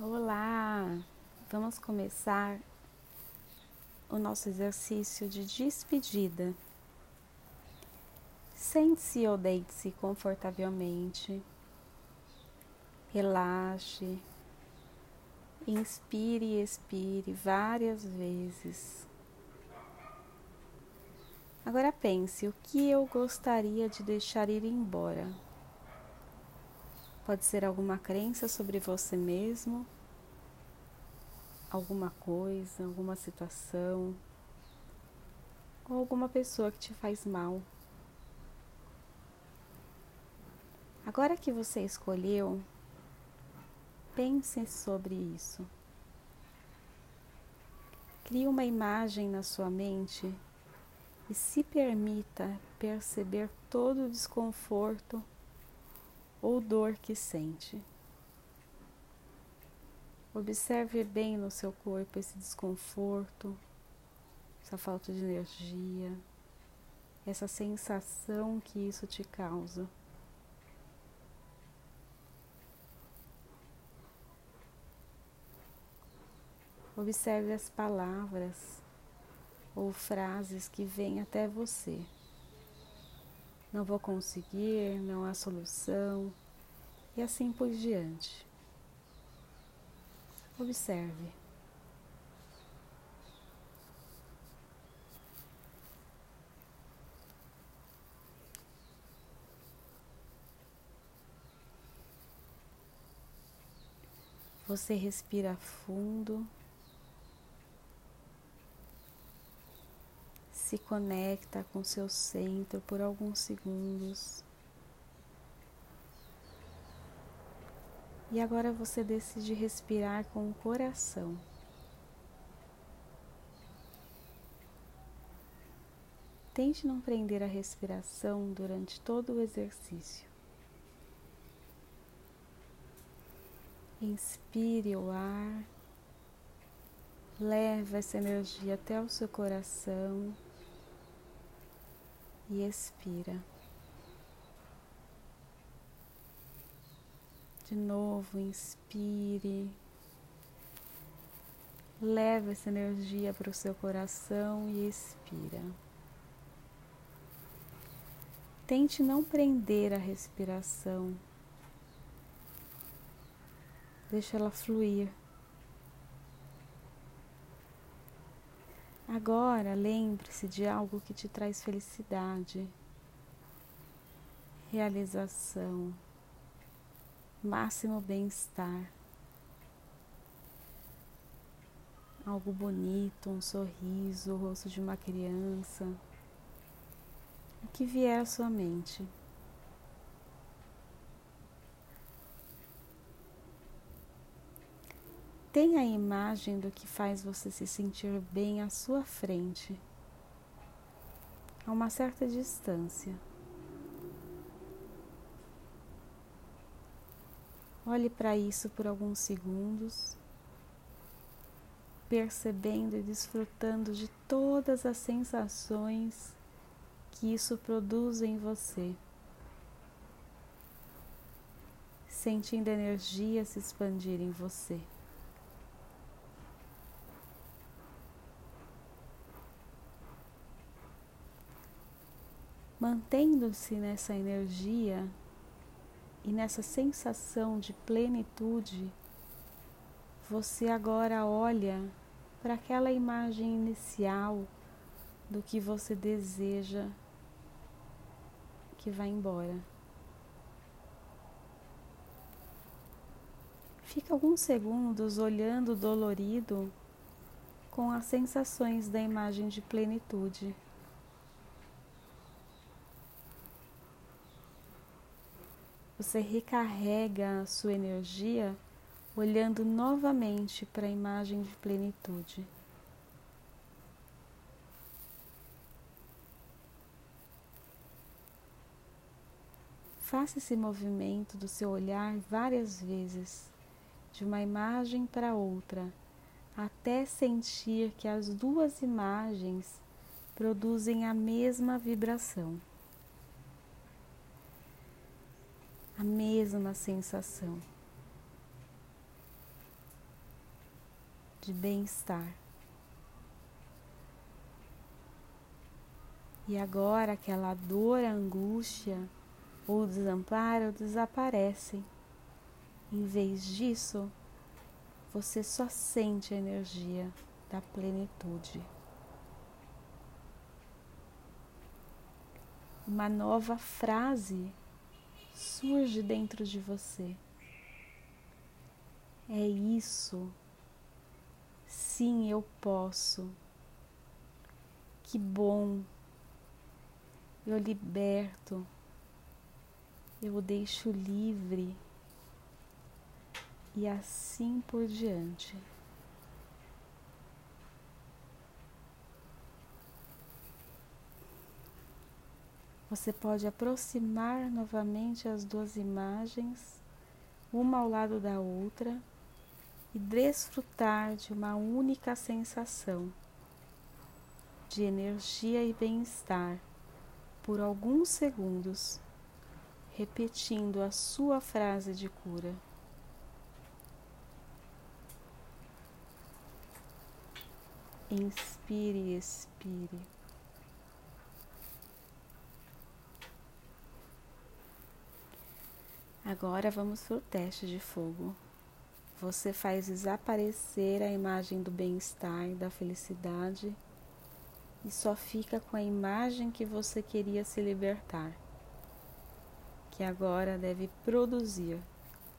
Olá! Vamos começar o nosso exercício de despedida. Sente-se ou deite-se confortavelmente. Relaxe. Inspire e expire várias vezes. Agora pense: o que eu gostaria de deixar ir embora? Pode ser alguma crença sobre você mesmo, alguma coisa, alguma situação, ou alguma pessoa que te faz mal. Agora que você escolheu, pense sobre isso. Crie uma imagem na sua mente e se permita perceber todo o desconforto ou dor que sente. Observe bem no seu corpo esse desconforto, essa falta de energia, essa sensação que isso te causa. Observe as palavras ou frases que vêm até você não vou conseguir, não há solução, e assim por diante. Observe. Você respira fundo. Se conecta com seu centro por alguns segundos. E agora você decide respirar com o coração. Tente não prender a respiração durante todo o exercício. Inspire o ar, leve essa energia até o seu coração e expira. De novo, inspire. Leva essa energia para o seu coração e expira. Tente não prender a respiração. Deixa ela fluir. Agora lembre-se de algo que te traz felicidade, realização, máximo bem-estar. Algo bonito, um sorriso, o rosto de uma criança. O que vier à sua mente. Tenha a imagem do que faz você se sentir bem à sua frente, a uma certa distância. Olhe para isso por alguns segundos, percebendo e desfrutando de todas as sensações que isso produz em você. Sentindo a energia se expandir em você. Mantendo-se nessa energia e nessa sensação de plenitude, você agora olha para aquela imagem inicial do que você deseja que vá embora. Fica alguns segundos olhando dolorido com as sensações da imagem de plenitude. Você recarrega a sua energia olhando novamente para a imagem de plenitude. Faça esse movimento do seu olhar várias vezes, de uma imagem para outra, até sentir que as duas imagens produzem a mesma vibração. A mesma sensação. de bem-estar. E agora aquela dor, angústia ou desamparo desaparecem. Em vez disso, você só sente a energia da plenitude. Uma nova frase surge dentro de você. É isso. Sim, eu posso. Que bom eu liberto, eu o deixo livre e assim por diante. Você pode aproximar novamente as duas imagens, uma ao lado da outra, e desfrutar de uma única sensação de energia e bem-estar por alguns segundos, repetindo a sua frase de cura. Inspire e expire. Agora vamos para o teste de fogo. Você faz desaparecer a imagem do bem-estar, da felicidade e só fica com a imagem que você queria se libertar, que agora deve produzir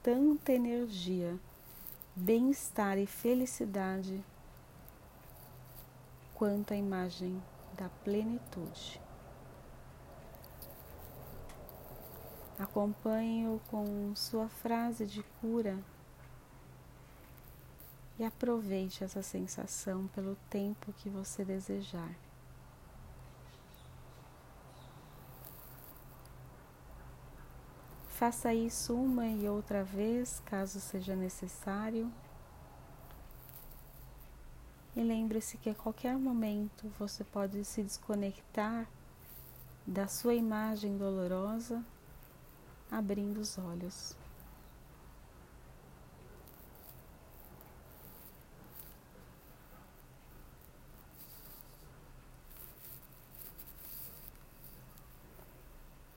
tanta energia, bem-estar e felicidade quanto a imagem da plenitude. Acompanhe-o com sua frase de cura e aproveite essa sensação pelo tempo que você desejar. Faça isso uma e outra vez, caso seja necessário. E lembre-se que a qualquer momento você pode se desconectar da sua imagem dolorosa, abrindo os olhos.